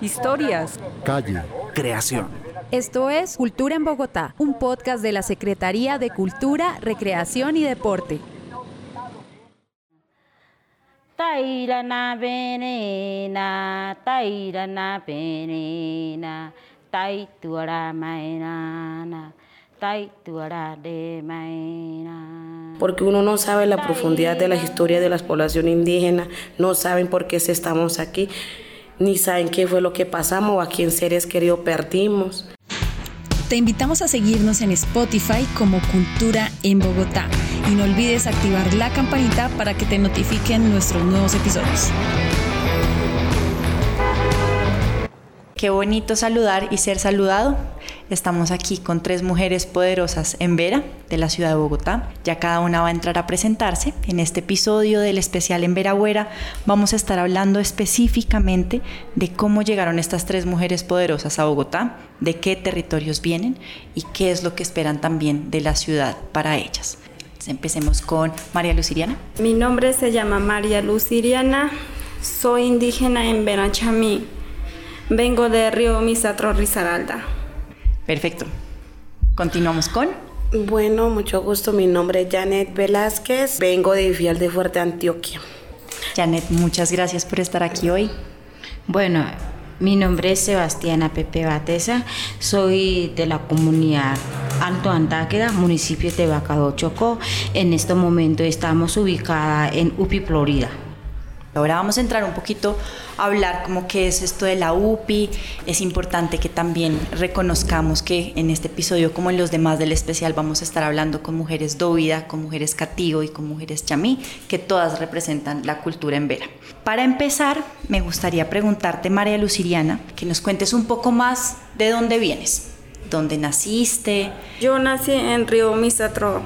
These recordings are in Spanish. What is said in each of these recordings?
Historias. Calle. Creación. Esto es Cultura en Bogotá, un podcast de la Secretaría de Cultura, Recreación y Deporte. Tairana venena, tairana venena, taituara maenana, taituara de maena. Porque uno no sabe la profundidad de la historia de las poblaciones indígenas, no saben por qué estamos aquí, ni saben qué fue lo que pasamos o a quién seres queridos perdimos. Te invitamos a seguirnos en Spotify como Cultura en Bogotá y no olvides activar la campanita para que te notifiquen nuestros nuevos episodios. Qué bonito saludar y ser saludado. Estamos aquí con tres mujeres poderosas en Vera, de la ciudad de Bogotá. Ya cada una va a entrar a presentarse. En este episodio del especial en Veragüera vamos a estar hablando específicamente de cómo llegaron estas tres mujeres poderosas a Bogotá, de qué territorios vienen y qué es lo que esperan también de la ciudad para ellas. Entonces, empecemos con María Luciriana. Mi nombre se llama María Luciriana, soy indígena en Benachamí. Vengo de Río Misatro, Risaralda. Perfecto. Continuamos con... Bueno, mucho gusto, mi nombre es Janet Velázquez, vengo de Fiel de Fuerte, Antioquia. Janet, muchas gracias por estar aquí hoy. Bueno, mi nombre es Sebastiana Pepe Bateza, soy de la comunidad Alto Antáqueda, municipio de Bacado Chocó. En este momento estamos ubicada en UPI, Florida. Ahora vamos a entrar un poquito a hablar como qué es esto de la UPI. Es importante que también reconozcamos que en este episodio, como en los demás del especial, vamos a estar hablando con mujeres dóvida, con mujeres cativo y con mujeres chamí, que todas representan la cultura en Vera. Para empezar, me gustaría preguntarte, María Luciriana, que nos cuentes un poco más de dónde vienes, dónde naciste. Yo nací en Río Misatro,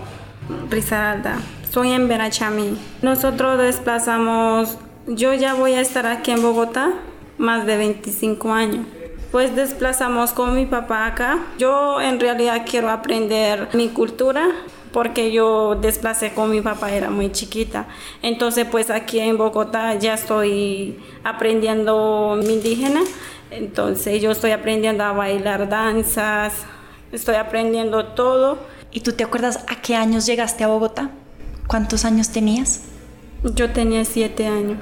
Risaralda. Soy en Benachamí. Nosotros desplazamos yo ya voy a estar aquí en Bogotá más de 25 años. Pues desplazamos con mi papá acá. Yo en realidad quiero aprender mi cultura porque yo desplacé con mi papá, era muy chiquita. Entonces pues aquí en Bogotá ya estoy aprendiendo mi indígena. Entonces yo estoy aprendiendo a bailar danzas, estoy aprendiendo todo. ¿Y tú te acuerdas a qué años llegaste a Bogotá? ¿Cuántos años tenías? Yo tenía siete años.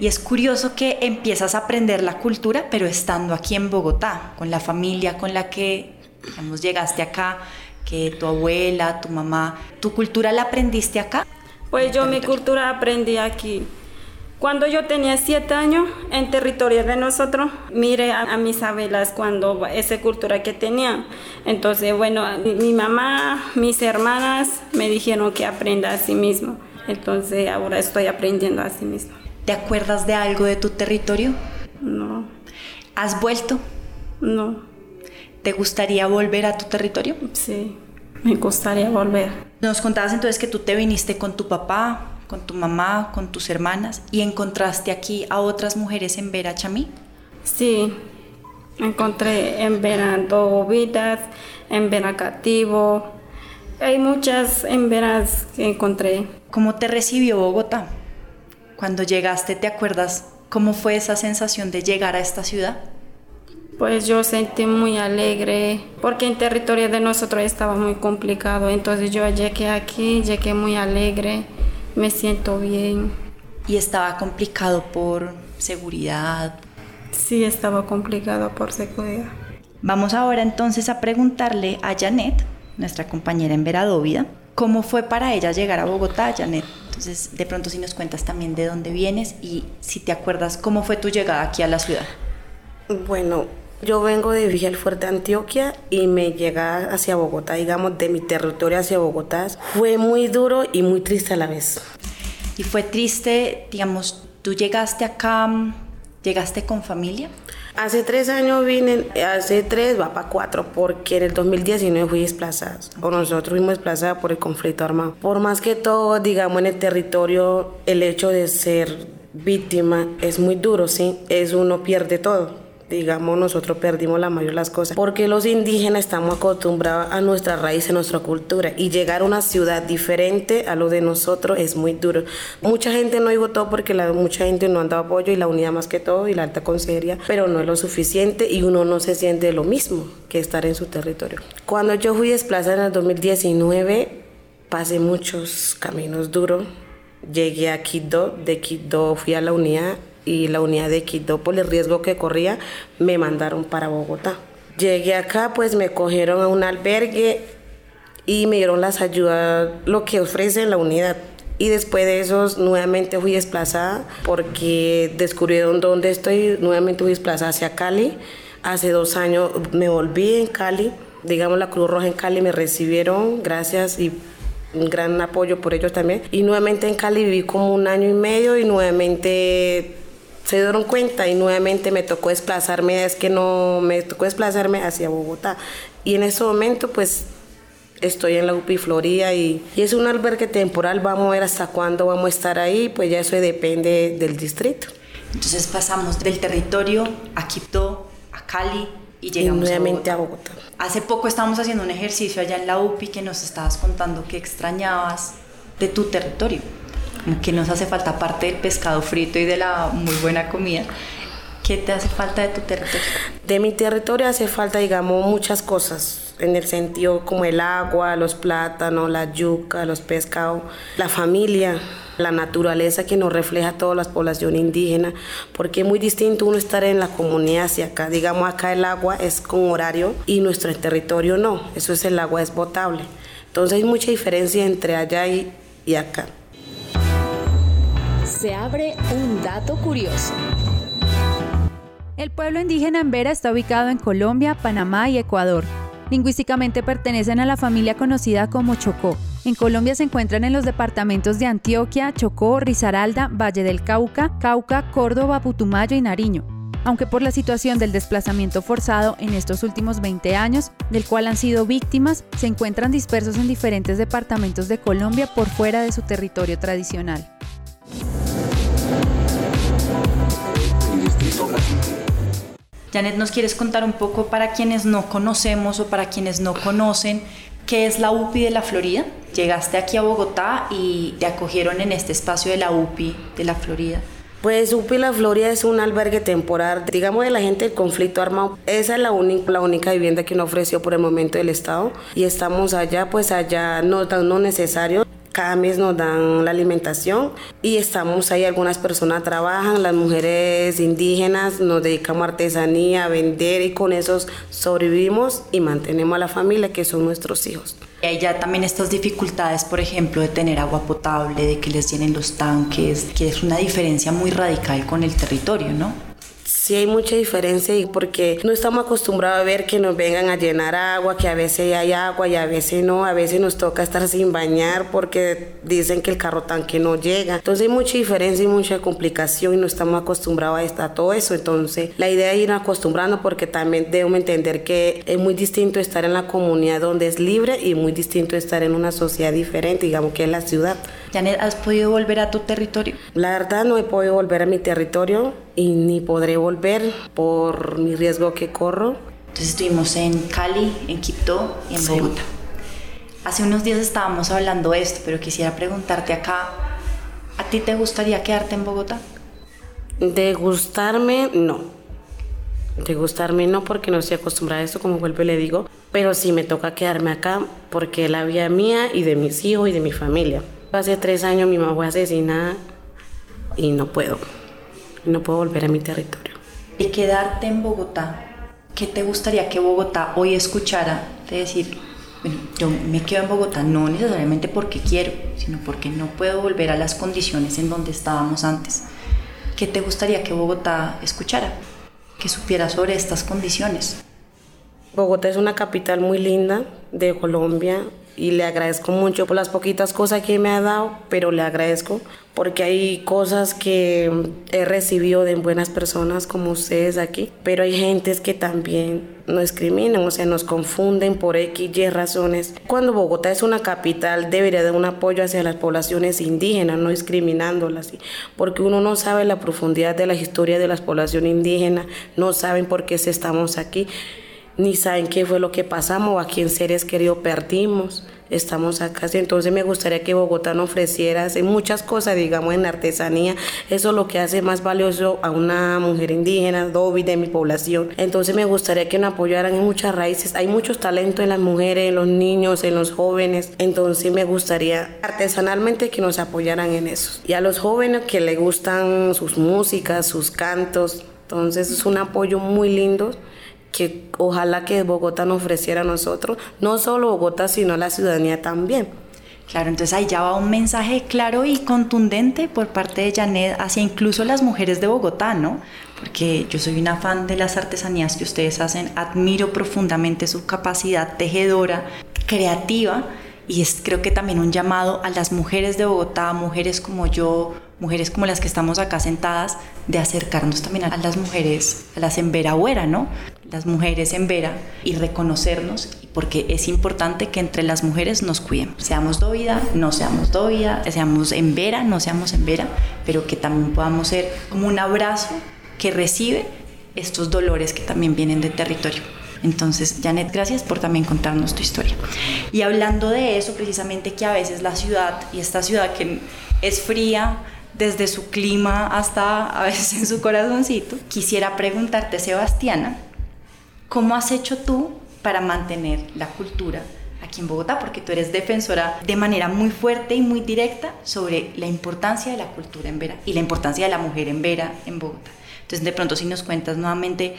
Y es curioso que empiezas a aprender la cultura, pero estando aquí en Bogotá, con la familia con la que, digamos, llegaste acá, que tu abuela, tu mamá, ¿tu cultura la aprendiste acá? Pues yo mi cultura aprendí aquí. Cuando yo tenía siete años, en territorio de nosotros, mire a, a mis abuelas cuando esa cultura que tenían. Entonces, bueno, mi, mi mamá, mis hermanas me dijeron que aprenda a sí mismo. Entonces ahora estoy aprendiendo a sí mismo. ¿Te acuerdas de algo de tu territorio? No. ¿Has vuelto? No. ¿Te gustaría volver a tu territorio? Sí, me gustaría volver. Nos contabas entonces que tú te viniste con tu papá, con tu mamá, con tus hermanas y encontraste aquí a otras mujeres en Vera Chamí. Sí, encontré en Vera Vidas, en Vera Cativo. Hay muchas en Veras que encontré. ¿Cómo te recibió Bogotá? Cuando llegaste, ¿te acuerdas cómo fue esa sensación de llegar a esta ciudad? Pues yo sentí muy alegre porque en territorio de nosotros estaba muy complicado. Entonces yo llegué aquí, llegué muy alegre, me siento bien. ¿Y estaba complicado por seguridad? Sí, estaba complicado por seguridad. Vamos ahora entonces a preguntarle a Janet, nuestra compañera en Veradóvida, ¿cómo fue para ella llegar a Bogotá, Janet? Entonces, de pronto si nos cuentas también de dónde vienes y si te acuerdas cómo fue tu llegada aquí a la ciudad. Bueno, yo vengo de Villa el Fuerte, Antioquia, y me llega hacia Bogotá, digamos, de mi territorio hacia Bogotá. Fue muy duro y muy triste a la vez. Y fue triste, digamos, tú llegaste acá, llegaste con familia. Hace tres años vine, hace tres va para cuatro, porque en el 2019 fui desplazada, o nosotros fuimos desplazados por el conflicto armado. Por más que todo, digamos, en el territorio, el hecho de ser víctima es muy duro, ¿sí? Es uno pierde todo digamos, nosotros perdimos la mayoría de las cosas, porque los indígenas estamos acostumbrados a nuestra raíz, a nuestra cultura, y llegar a una ciudad diferente a lo de nosotros es muy duro. Mucha gente no votó porque la, mucha gente no han dado apoyo y la unidad más que todo y la alta consejería, pero no es lo suficiente y uno no se siente lo mismo que estar en su territorio. Cuando yo fui desplazada en el 2019, pasé muchos caminos duros. Llegué a Quito, de Quito fui a la unidad y la unidad de Quito por el riesgo que corría me mandaron para Bogotá. Llegué acá, pues me cogieron a un albergue y me dieron las ayudas, lo que ofrece la unidad. Y después de eso nuevamente fui desplazada porque descubrieron dónde estoy, nuevamente fui desplazada hacia Cali. Hace dos años me volví en Cali, digamos la Cruz Roja en Cali me recibieron, gracias y un gran apoyo por ellos también. Y nuevamente en Cali viví como un año y medio y nuevamente se dieron cuenta y nuevamente me tocó desplazarme, es que no, me tocó desplazarme hacia Bogotá. Y en ese momento pues estoy en la UPI Florida y, y, es un albergue temporal, vamos a ver hasta cuándo vamos a estar ahí, pues ya eso depende del distrito. Entonces pasamos del territorio a Quito, a Cali y llegamos nuevamente a Bogotá. a Bogotá. Hace poco estábamos haciendo un ejercicio allá en la UPI que nos estabas contando que extrañabas de tu territorio que nos hace falta parte del pescado frito y de la muy buena comida. ¿Qué te hace falta de tu territorio? De mi territorio hace falta, digamos, muchas cosas, en el sentido como el agua, los plátanos, la yuca, los pescados, la familia, la naturaleza que nos refleja toda la población indígena, porque es muy distinto uno estar en la comunidad hacia acá. Digamos, acá el agua es con horario y nuestro territorio no, eso es el agua es potable. Entonces hay mucha diferencia entre allá y acá se abre un dato curioso. El pueblo indígena Embera está ubicado en Colombia, Panamá y Ecuador. Lingüísticamente pertenecen a la familia conocida como Chocó. En Colombia se encuentran en los departamentos de Antioquia, Chocó, Risaralda, Valle del Cauca, Cauca, Córdoba, Putumayo y Nariño. Aunque por la situación del desplazamiento forzado en estos últimos 20 años, del cual han sido víctimas, se encuentran dispersos en diferentes departamentos de Colombia por fuera de su territorio tradicional. Janet, ¿nos quieres contar un poco para quienes no conocemos o para quienes no conocen qué es la UPI de la Florida? Llegaste aquí a Bogotá y te acogieron en este espacio de la UPI de la Florida. Pues UPI La Florida es un albergue temporal, digamos, de la gente del conflicto armado. Esa es la, única, la única vivienda que nos ofreció por el momento el Estado. Y estamos allá, pues allá no, no necesario cada mes nos dan la alimentación y estamos ahí, algunas personas trabajan, las mujeres indígenas nos dedicamos a artesanía, a vender y con eso sobrevivimos y mantenemos a la familia que son nuestros hijos. Hay ya también estas dificultades, por ejemplo, de tener agua potable, de que les llenen los tanques, que es una diferencia muy radical con el territorio, ¿no? Sí hay mucha diferencia porque no estamos acostumbrados a ver que nos vengan a llenar agua, que a veces hay agua y a veces no, a veces nos toca estar sin bañar porque dicen que el carro tanque no llega. Entonces hay mucha diferencia y mucha complicación y no estamos acostumbrados a, estar, todo eso. Entonces la idea es ir acostumbrando porque también debemos entender que es muy distinto estar en la comunidad donde es libre y muy distinto estar en una sociedad diferente, digamos que es la ciudad. Janet, ¿has podido volver a tu territorio? La verdad no he podido volver a mi territorio y ni podré volver por mi riesgo que corro. Entonces estuvimos en Cali, en Quito y en Bogotá. Hace unos días estábamos hablando de esto, pero quisiera preguntarte acá, ¿a ti te gustaría quedarte en Bogotá? De gustarme, no. De gustarme no, porque no estoy acostumbrada a esto, como vuelvo y le digo. Pero sí me toca quedarme acá porque la vida mía y de mis hijos y de mi familia. Hace tres años mi mamá fue asesinada y no puedo. No puedo volver a mi territorio. Y quedarte en Bogotá, ¿qué te gustaría que Bogotá hoy escuchara? De decir, bueno, yo me quedo en Bogotá no necesariamente porque quiero, sino porque no puedo volver a las condiciones en donde estábamos antes. ¿Qué te gustaría que Bogotá escuchara? Que supiera sobre estas condiciones. Bogotá es una capital muy linda de Colombia, y le agradezco mucho por las poquitas cosas que me ha dado, pero le agradezco porque hay cosas que he recibido de buenas personas como ustedes aquí, pero hay gentes que también nos discriminan, o sea, nos confunden por X, Y razones. Cuando Bogotá es una capital, debería dar un apoyo hacia las poblaciones indígenas, no discriminándolas, porque uno no sabe la profundidad de la historia de las poblaciones indígenas, no saben por qué estamos aquí, ni saben qué fue lo que pasamos o a quién seres queridos perdimos estamos acá. Entonces me gustaría que Bogotá nos ofreciera hace muchas cosas, digamos, en artesanía. Eso es lo que hace más valioso a una mujer indígena, dobi de mi población. Entonces me gustaría que nos apoyaran en muchas raíces. Hay muchos talentos en las mujeres, en los niños, en los jóvenes. Entonces me gustaría artesanalmente que nos apoyaran en eso. Y a los jóvenes que les gustan sus músicas, sus cantos. Entonces es un apoyo muy lindo que ojalá que Bogotá nos ofreciera a nosotros, no solo Bogotá, sino la ciudadanía también. Claro, entonces ahí ya va un mensaje claro y contundente por parte de Janet hacia incluso las mujeres de Bogotá, ¿no? Porque yo soy una fan de las artesanías que ustedes hacen, admiro profundamente su capacidad tejedora, creativa, y es creo que también un llamado a las mujeres de Bogotá, mujeres como yo, mujeres como las que estamos acá sentadas, de acercarnos también a las mujeres, a las en Vera ¿no? Las mujeres en Vera y reconocernos, porque es importante que entre las mujeres nos cuidemos. Seamos dovida, no seamos dovida, seamos en Vera, no seamos en Vera, pero que también podamos ser como un abrazo que recibe estos dolores que también vienen del territorio. Entonces, Janet, gracias por también contarnos tu historia. Y hablando de eso, precisamente que a veces la ciudad, y esta ciudad que es fría, desde su clima hasta a veces en su corazoncito. Quisiera preguntarte, Sebastiana, ¿cómo has hecho tú para mantener la cultura aquí en Bogotá? Porque tú eres defensora de manera muy fuerte y muy directa sobre la importancia de la cultura en Vera y la importancia de la mujer en Vera en Bogotá. Entonces, de pronto, si nos cuentas nuevamente,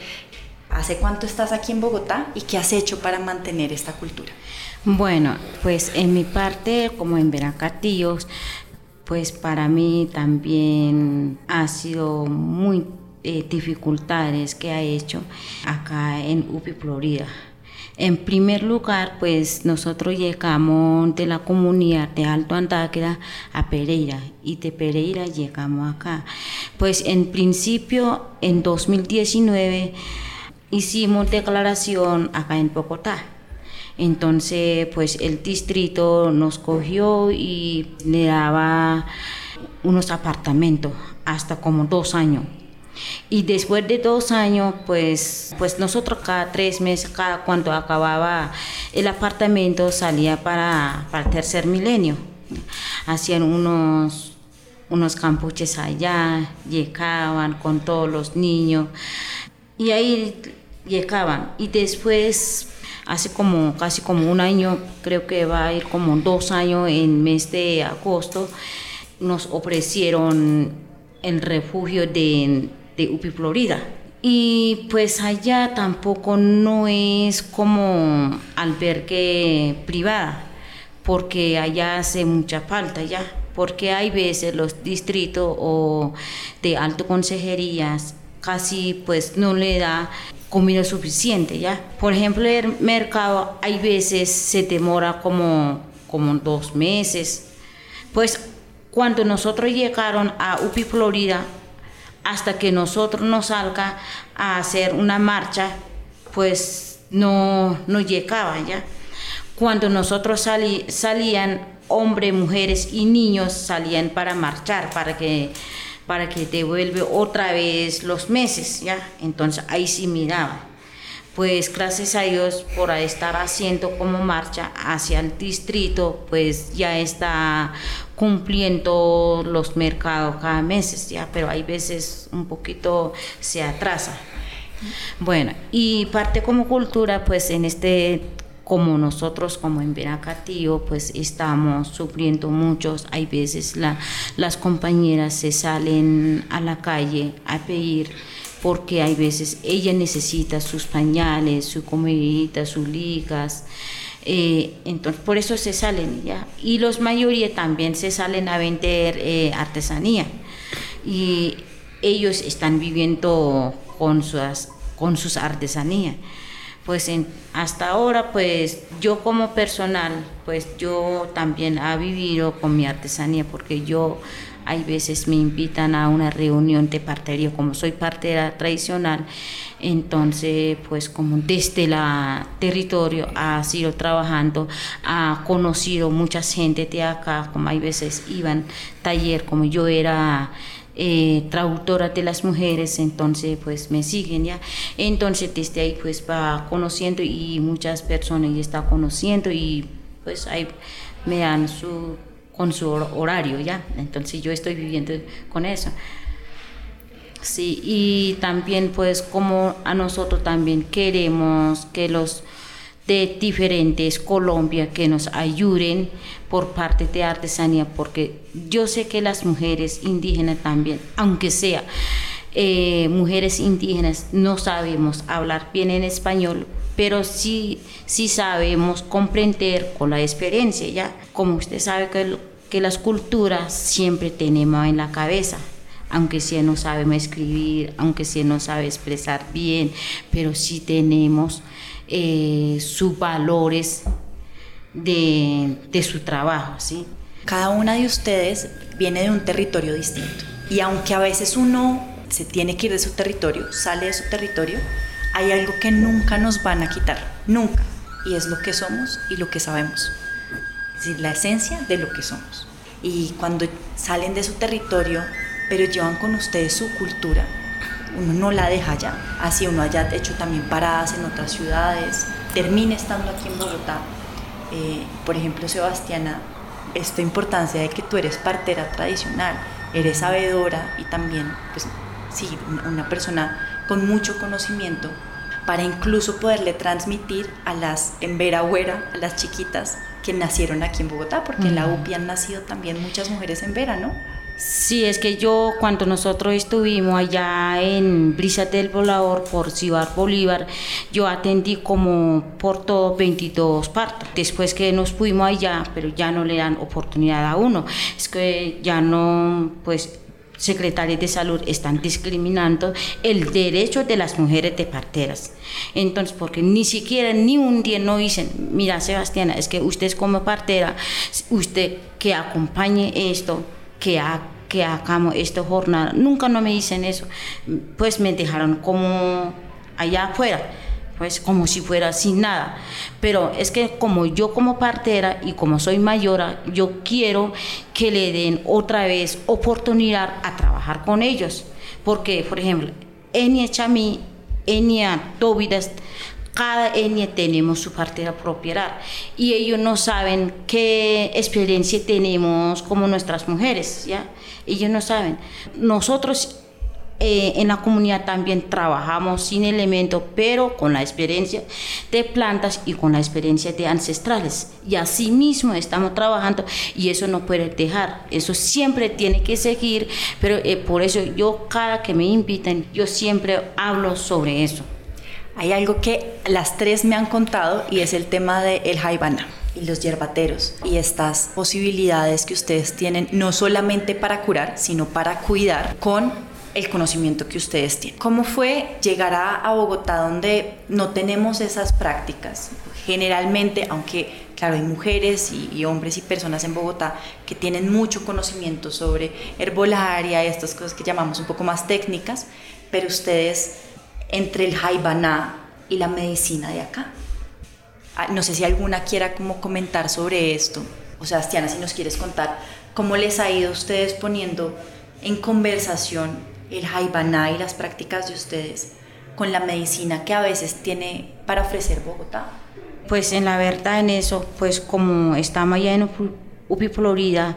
¿hace cuánto estás aquí en Bogotá y qué has hecho para mantener esta cultura? Bueno, pues en mi parte, como en Veracatíos, pues para mí también ha sido muy eh, dificultades que ha hecho acá en UPI Florida. En primer lugar, pues nosotros llegamos de la comunidad de Alto Andáqueda a Pereira y de Pereira llegamos acá. Pues en principio, en 2019, hicimos declaración acá en Bogotá entonces, pues el distrito nos cogió y le daba unos apartamentos hasta como dos años. Y después de dos años, pues, pues nosotros cada tres meses, cada cuando acababa el apartamento, salía para, para el tercer milenio. Hacían unos, unos campuches allá, llegaban con todos los niños y ahí llegaban. Y después hace como casi como un año, creo que va a ir como dos años en mes de agosto, nos ofrecieron el refugio de, de UPI Florida. Y pues allá tampoco no es como albergue privada, porque allá hace mucha falta ya, porque hay veces los distritos o de alto consejerías casi pues no le da comida suficiente, ¿ya? Por ejemplo, el mercado hay veces se demora como, como dos meses. Pues cuando nosotros llegaron a UPI Florida, hasta que nosotros nos salga a hacer una marcha, pues no, no llegaba, ¿ya? Cuando nosotros salían, hombres, mujeres y niños salían para marchar, para que para que devuelve otra vez los meses, ¿ya? Entonces ahí sí miraba. Pues gracias a Dios por estar haciendo como marcha hacia el distrito, pues ya está cumpliendo los mercados cada mes, ¿ya? Pero hay veces un poquito se atrasa. Bueno, y parte como cultura, pues en este como nosotros como en Veracatío pues estamos sufriendo muchos, hay veces la, las compañeras se salen a la calle a pedir porque hay veces ella necesita sus pañales, su comidita, sus ligas, eh, entonces por eso se salen ya. Y los mayoría también se salen a vender eh, artesanía. Y ellos están viviendo con sus, con sus artesanías pues en, hasta ahora pues yo como personal pues yo también ha vivido con mi artesanía porque yo hay veces me invitan a una reunión de partería, como soy partera tradicional, entonces pues como desde el territorio ha sido trabajando, ha conocido mucha gente de acá, como hay veces iban taller, como yo era eh, traductora de las mujeres, entonces pues me siguen ya. Entonces desde ahí pues va conociendo y muchas personas ya está conociendo y pues ahí me dan su con su horario ya. Entonces yo estoy viviendo con eso. Sí, y también pues como a nosotros también queremos que los de diferentes Colombia que nos ayuden por parte de artesanía, porque yo sé que las mujeres indígenas también, aunque sea eh, mujeres indígenas, no sabemos hablar bien en español, pero sí, sí sabemos comprender con la experiencia, ¿ya? Como usted sabe que que las culturas siempre tenemos en la cabeza, aunque si no sabemos escribir, aunque si no sabe expresar bien, pero sí tenemos eh, sus valores de, de su trabajo, ¿sí? Cada una de ustedes viene de un territorio distinto y aunque a veces uno se tiene que ir de su territorio, sale de su territorio, hay algo que nunca nos van a quitar, nunca, y es lo que somos y lo que sabemos es decir, la esencia de lo que somos. Y cuando salen de su territorio, pero llevan con ustedes su cultura, uno no la deja ya. Así uno haya hecho también paradas en otras ciudades, termine estando aquí en Bogotá. Eh, por ejemplo, Sebastiana, esta importancia de que tú eres partera tradicional, eres sabedora y también, pues sí, una persona con mucho conocimiento para incluso poderle transmitir a las en Vera a las chiquitas, que nacieron aquí en Bogotá, porque en la UPI han nacido también muchas mujeres en Vera, ¿no? Sí, es que yo cuando nosotros estuvimos allá en Brisa del Volador por Ciudad Bolívar, yo atendí como por todo 22 partos. Después que nos fuimos allá, pero ya no le dan oportunidad a uno. Es que ya no, pues secretarios de salud están discriminando el derecho de las mujeres de parteras. Entonces, porque ni siquiera ni un día no dicen, mira Sebastiana, es que usted es como partera, usted que acompañe esto, que que hagamos esta jornada. Nunca no me dicen eso. Pues me dejaron como allá afuera pues como si fuera sin nada. Pero es que como yo como partera y como soy mayora, yo quiero que le den otra vez oportunidad a trabajar con ellos. Porque, por ejemplo, Enia Chamí, Enia Tobidas, cada etnia tenemos su partera propiedad y ellos no saben qué experiencia tenemos como nuestras mujeres, ¿ya? Ellos no saben. Nosotros eh, en la comunidad también trabajamos sin elementos, pero con la experiencia de plantas y con la experiencia de ancestrales. Y así mismo estamos trabajando y eso no puede dejar, eso siempre tiene que seguir, pero eh, por eso yo cada que me invitan, yo siempre hablo sobre eso. Hay algo que las tres me han contado y es el tema del el jaibana y los yerbateros y estas posibilidades que ustedes tienen no solamente para curar, sino para cuidar con el conocimiento que ustedes tienen. ¿Cómo fue llegar a, Bogotá donde no tenemos esas prácticas? Generalmente, aunque claro, hay mujeres y, hombres y personas en Bogotá que tienen mucho conocimiento sobre herbolaria y estas cosas que llamamos un poco más técnicas, pero ustedes entre el jaibaná y la medicina de acá. Ah, no sé si alguna quiera como comentar sobre esto. O sea, Astiana, si nos quieres contar cómo les ha ido ustedes poniendo en conversación el jaibaná y las prácticas de ustedes con la medicina que a veces tiene para ofrecer Bogotá? Pues en la verdad en eso, pues como estamos allá en UPI Florida,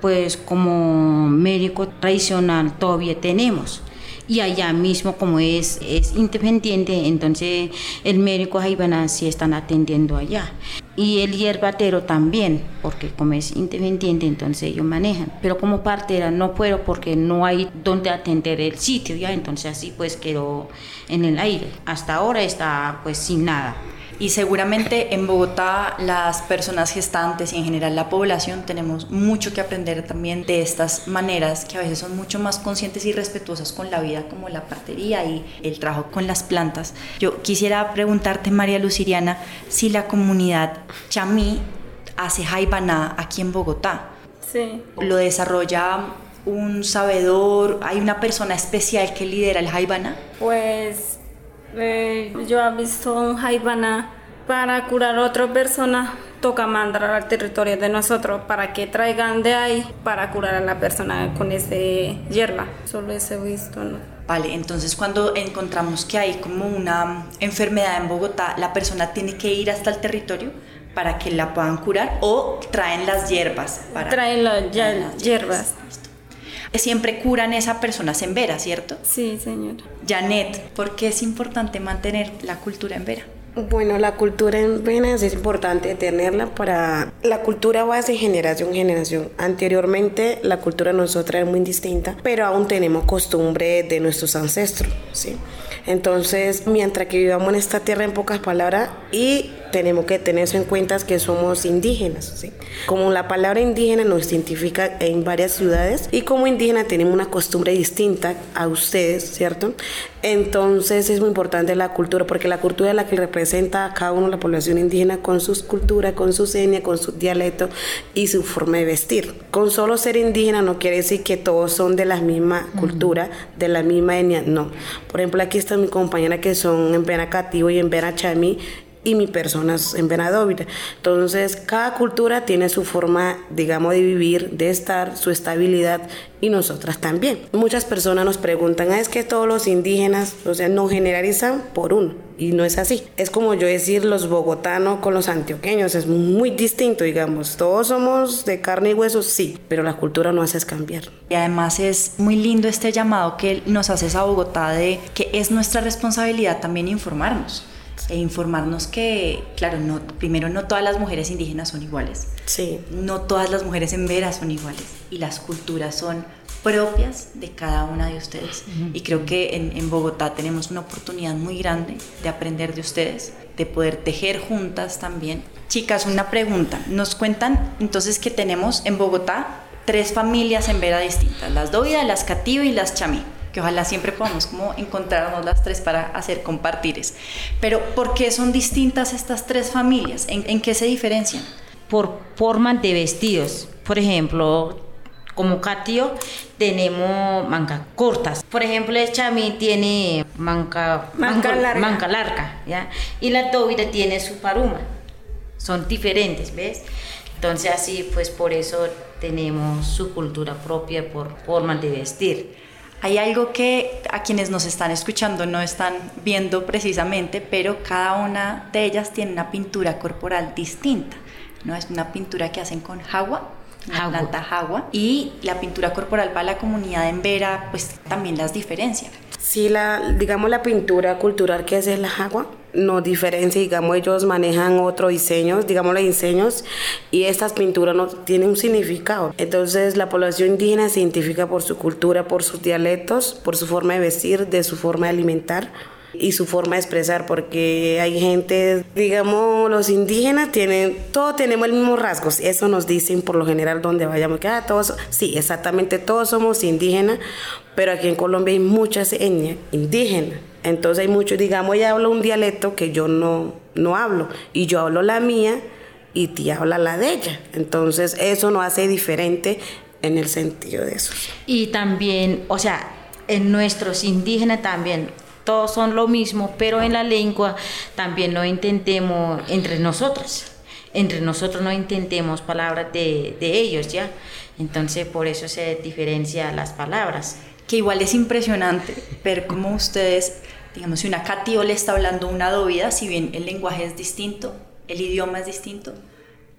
pues como médico tradicional todavía tenemos y allá mismo como es, es independiente, entonces el médico Jaibana sí están atendiendo allá. Y el hierbatero también, porque como es independiente, entonces ellos manejan. Pero como partera no puedo porque no hay donde atender el sitio, ya entonces así pues quedó en el aire. Hasta ahora está pues sin nada. Y seguramente en Bogotá las personas gestantes y en general la población tenemos mucho que aprender también de estas maneras que a veces son mucho más conscientes y respetuosas con la vida como la partería y el trabajo con las plantas. Yo quisiera preguntarte, María Luciriana, si la comunidad chamí hace jaibaná aquí en Bogotá. Sí. Lo desarrolla un sabedor, hay una persona especial que lidera el jaibaná. Pues eh, yo he visto un jaibana para curar a otra persona, toca mandar al territorio de nosotros para que traigan de ahí para curar a la persona con ese hierba. Solo ese he visto, ¿no? Vale, entonces cuando encontramos que hay como una enfermedad en Bogotá, la persona tiene que ir hasta el territorio para que la puedan curar o traen las hierbas. Para traen las hierbas. Siempre curan esa persona en Vera, ¿cierto? Sí, señora. Janet, ¿por qué es importante mantener la cultura en Vera? Bueno, la cultura en Venas es importante tenerla para... La cultura va de generación en generación. Anteriormente la cultura nosotros era muy distinta, pero aún tenemos costumbre de nuestros ancestros, ¿sí? Entonces, mientras que vivamos en esta tierra, en pocas palabras, y tenemos que tener eso en cuenta que somos indígenas. ¿sí? Como la palabra indígena nos identifica en varias ciudades y como indígena tenemos una costumbre distinta a ustedes, ¿cierto? Entonces es muy importante la cultura porque la cultura es la que representa a cada uno la población indígena con sus culturas, con su seña, con su dialecto y su forma de vestir. Con solo ser indígena no quiere decir que todos son de la misma cultura, de la misma etnia, no. Por ejemplo, aquí está mi compañera que son en Pena Cativo y en y mi persona en Benadóvira. Entonces, cada cultura tiene su forma, digamos, de vivir, de estar, su estabilidad y nosotras también. Muchas personas nos preguntan, ah, es que todos los indígenas, o sea, no generalizan por uno. Y no es así. Es como yo decir los bogotanos con los antioqueños, es muy distinto, digamos. Todos somos de carne y hueso, sí, pero la cultura no hace es cambiar. Y además es muy lindo este llamado que nos haces a Bogotá de que es nuestra responsabilidad también informarnos e informarnos que, claro, no, primero no todas las mujeres indígenas son iguales. Sí. No todas las mujeres en Vera son iguales y las culturas son propias de cada una de ustedes. Y creo que en, en, Bogotá tenemos una oportunidad muy grande de aprender de ustedes, de poder tejer juntas también. Chicas, una pregunta. Nos cuentan entonces que tenemos en Bogotá tres familias en Vera distintas, las Dovida, las Cativo y las Chamí que ojalá siempre podamos como encontrarnos las tres para hacer compartires. Pero ¿por qué son distintas estas tres familias? ¿En, qué se diferencian? Por formas de vestidos. Por ejemplo, como Catio tenemos manga cortas. Por ejemplo, el chamí tiene manga, manga, larga. Manga larga ¿ya? Y la tobira tiene su paruma. Son diferentes, ¿ves? Entonces así, pues por eso tenemos su cultura propia por formas de vestir. Hay algo que a quienes nos están escuchando no están viendo precisamente, pero cada una de ellas tiene una pintura corporal distinta. ¿no? Es una pintura que hacen con jagua, la planta jagua, y la pintura corporal para la comunidad en Vera, pues también las diferencia. Sí, la, digamos la pintura cultural que es la jagua, no diferencia, digamos, ellos manejan otros diseños, digamos los diseños, y estas pinturas no tienen un significado. Entonces la población indígena se identifica por su cultura, por sus dialectos, por su forma de vestir, de su forma de alimentar y su forma de expresar, porque hay gente, digamos, los indígenas tienen, todos tenemos el mismo rasgos, eso nos dicen por lo general donde vayamos, que ah, todos, sí, exactamente, todos somos indígenas, pero aquí en Colombia hay muchas etnias indígenas. Entonces hay muchos, digamos, ella habla un dialecto que yo no, no hablo y yo hablo la mía y tía habla la de ella. Entonces eso nos hace diferente en el sentido de eso. Y también, o sea, en nuestros indígenas también, todos son lo mismo, pero en la lengua también no intentemos entre nosotros. Entre nosotros no intentemos palabras de, de ellos, ¿ya? Entonces por eso se diferencia las palabras que igual es impresionante ver cómo ustedes, digamos, si una Catio le está hablando una dovida, si bien el lenguaje es distinto, el idioma es distinto,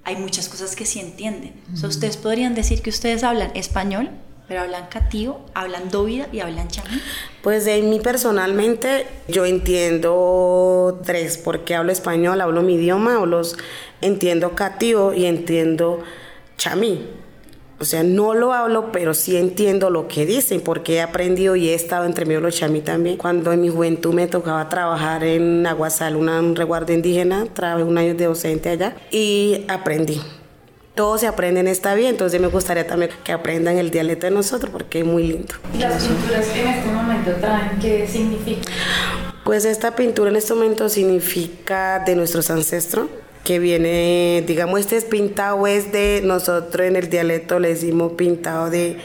hay muchas cosas que sí entienden. ustedes podrían decir que ustedes hablan español, pero hablan catío, hablan dovida y hablan chamí. Pues de mí personalmente yo entiendo tres, porque hablo español, hablo mi idioma, hablo, entiendo catío y entiendo chamí. O sea, no lo hablo, pero sí entiendo lo que dicen, porque he aprendido y he estado entre medio los chamí también. Cuando en mi juventud me tocaba trabajar en Aguasal, un resguardo indígena, trabajé un año de docente allá y aprendí. Todo se aprende en esta vida, entonces me gustaría también que aprendan el dialecto de nosotros porque es muy lindo. ¿Y las pinturas que en este momento traen qué significan? Pues esta pintura en este momento significa de nuestros ancestros, que viene, digamos, este es pintado, es de nosotros en el dialecto le decimos pintado de,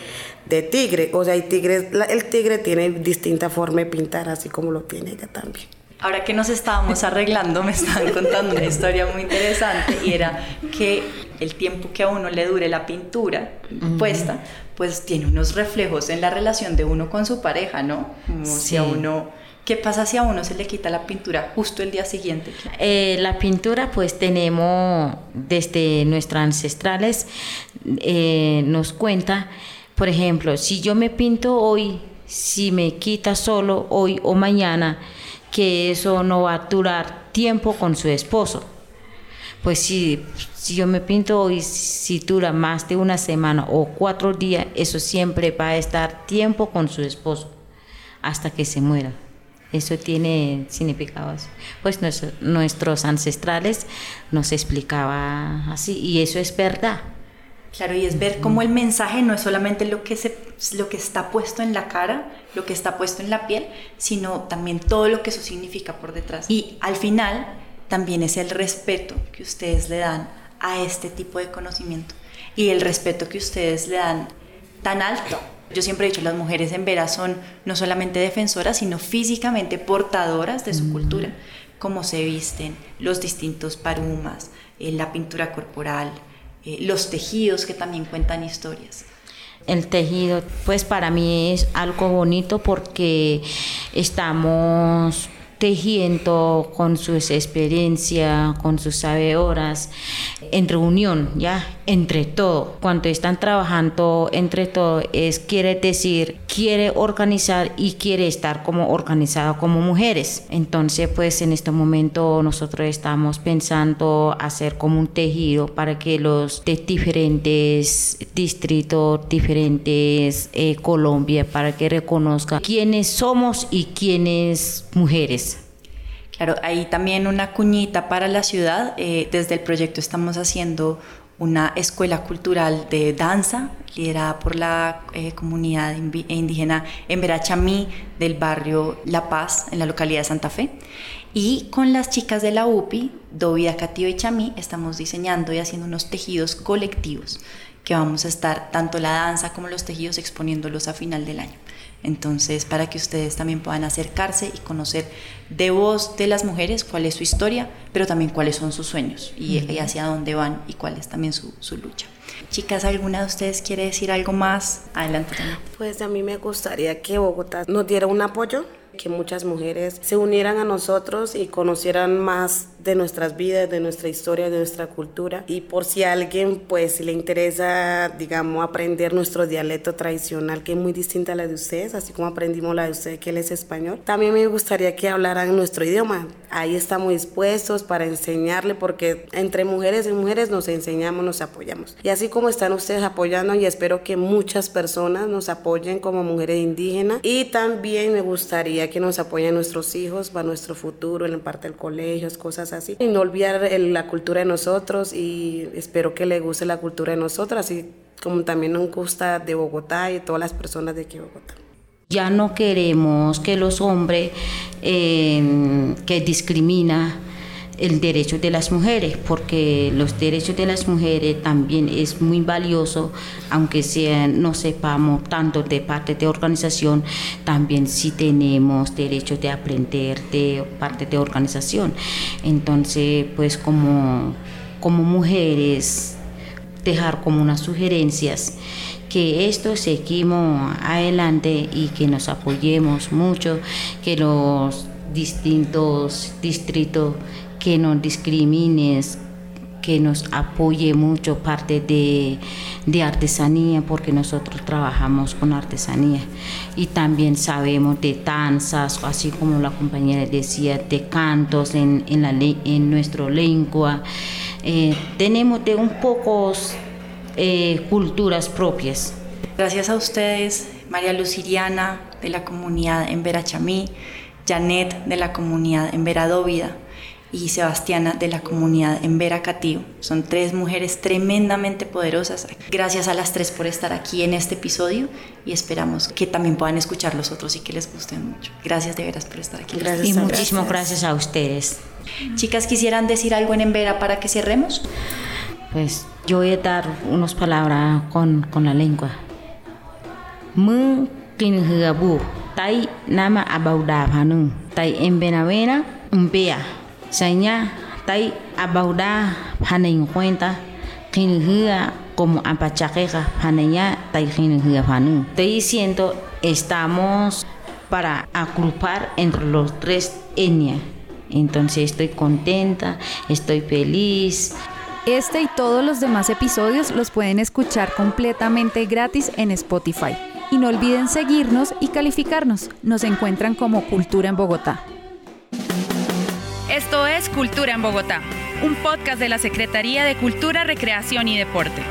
de tigre. O sea, el tigre, el tigre tiene distinta forma de pintar, así como lo tiene ella también. Ahora que nos estábamos arreglando, me estaban contando una historia muy interesante y era que el tiempo que a uno le dure la pintura puesta, pues tiene unos reflejos en la relación de uno con su pareja, ¿no? Como si a uno ¿Qué pasa si a uno se le quita la pintura justo el día siguiente? Eh, la pintura pues tenemos desde nuestros ancestrales, eh, nos cuenta, por ejemplo, si yo me pinto hoy, si me quita solo hoy o mañana, que eso no va a durar tiempo con su esposo. Pues si, si yo me pinto hoy, si dura más de una semana o cuatro días, eso siempre va a estar tiempo con su esposo hasta que se muera. Eso tiene significados. Pues nuestros ancestrales nos explicaba así y eso es verdad. Claro, y es ver cómo el mensaje no es solamente lo que, se, lo que está puesto en la cara, lo que está puesto en la piel, sino también todo lo que eso significa por detrás. Y al final también es el respeto que ustedes le dan a este tipo de conocimiento y el respeto que ustedes le dan tan alto yo siempre he dicho, las mujeres en Vera son no solamente defensoras, sino físicamente portadoras de su cultura, cómo se visten, los distintos parumas, eh, la pintura corporal, eh, los tejidos que también cuentan historias. El tejido, pues para mí es algo bonito porque estamos tejiendo con sus experiencias, con sus sabedoras, en reunión, ya, entre todo. Cuando están trabajando entre todo, es quiere decir, quiere organizar y quiere estar como organizado como mujeres. Entonces, pues en este momento nosotros estamos pensando hacer como un tejido para que los de diferentes distritos, diferentes eh, Colombia, para que reconozca quiénes somos y quiénes mujeres. Claro, ahí también una cuñita para la ciudad. Eh, desde el proyecto estamos haciendo una escuela cultural de danza liderada por la eh, comunidad indígena Emberachamí del barrio La Paz en la localidad de Santa Fe. Y con las chicas de la UPI, Dovida, Catío y Chamí, estamos diseñando y haciendo unos tejidos colectivos que vamos a estar tanto la danza como los tejidos exponiéndolos a final del año. Entonces, para que ustedes también puedan acercarse y conocer de voz de las mujeres cuál es su historia, pero también cuáles son sus sueños y, hacia dónde van y cuál es también su, su, lucha. Chicas, ¿alguna de ustedes quiere decir algo más? Adelante también. Pues a mí me gustaría que Bogotá nos diera un apoyo que muchas mujeres se unieran a nosotros y conocieran más de nuestras vidas, de nuestra historia, de nuestra cultura. Y por si a alguien pues le interesa, digamos, aprender nuestro dialecto tradicional, que es muy distinta a la de ustedes, así como aprendimos la de ustedes, que él es español, también me gustaría que hablaran nuestro idioma. Ahí estamos dispuestos para enseñarle, porque entre mujeres y mujeres nos enseñamos, nos apoyamos. Y así como están ustedes apoyando, y espero que muchas personas nos apoyen como mujeres indígenas. Y también me gustaría que nos apoyen nuestros hijos para nuestro futuro, en parte del colegio, cosas así. Y no olvidar la cultura de nosotros y espero que le guste la cultura de nosotros, así como también nos gusta de Bogotá y todas las personas de aquí Bogotá. Ya no queremos que los hombres eh, que discrimina el derecho de las mujeres, porque los derechos de las mujeres también es muy valioso, aunque sea, no sepamos tanto de parte de organización, también sí tenemos derecho de aprender de parte de organización. Entonces, pues como, como mujeres, dejar como unas sugerencias que esto seguimos adelante y que nos apoyemos mucho, que los distintos distritos que nos discrimines, que nos apoye mucho parte de, de, artesanía, porque nosotros trabajamos con artesanía y también sabemos de danzas, así como la compañera decía, de cantos en, en, la, nuestra lengua. Eh, tenemos de un poco eh, culturas propias. Gracias a ustedes, María Luciriana de la comunidad en Verachamí, Janet de la comunidad en Veradóvida y Sebastiana de la comunidad en Veracatío. Son tres mujeres tremendamente poderosas. Gracias a las tres por estar aquí en este episodio y esperamos que también puedan escuchar los otros y que les gusten mucho. Gracias de veras por estar aquí. Gracias y muchísimas gracias. a ustedes. Chicas, ¿quisieran decir algo en Embera para que cerremos? Pues yo voy a dar unas palabras con, con la lengua. Mun tai nama abauda tai embenavera umpea Saña tai abauda phanein cuenta kinhia como apachaqueja phaneya tai kinhia phanung. Estoy diciendo estamos para agrupar entre los tres etnias. Entonces estoy contenta, estoy feliz. Este y todos los demás episodios los pueden escuchar completamente gratis en Spotify. Y no olviden seguirnos y calificarnos. Nos encuentran como Cultura en Bogotá. Esto es Cultura en Bogotá, un podcast de la Secretaría de Cultura, Recreación y Deporte.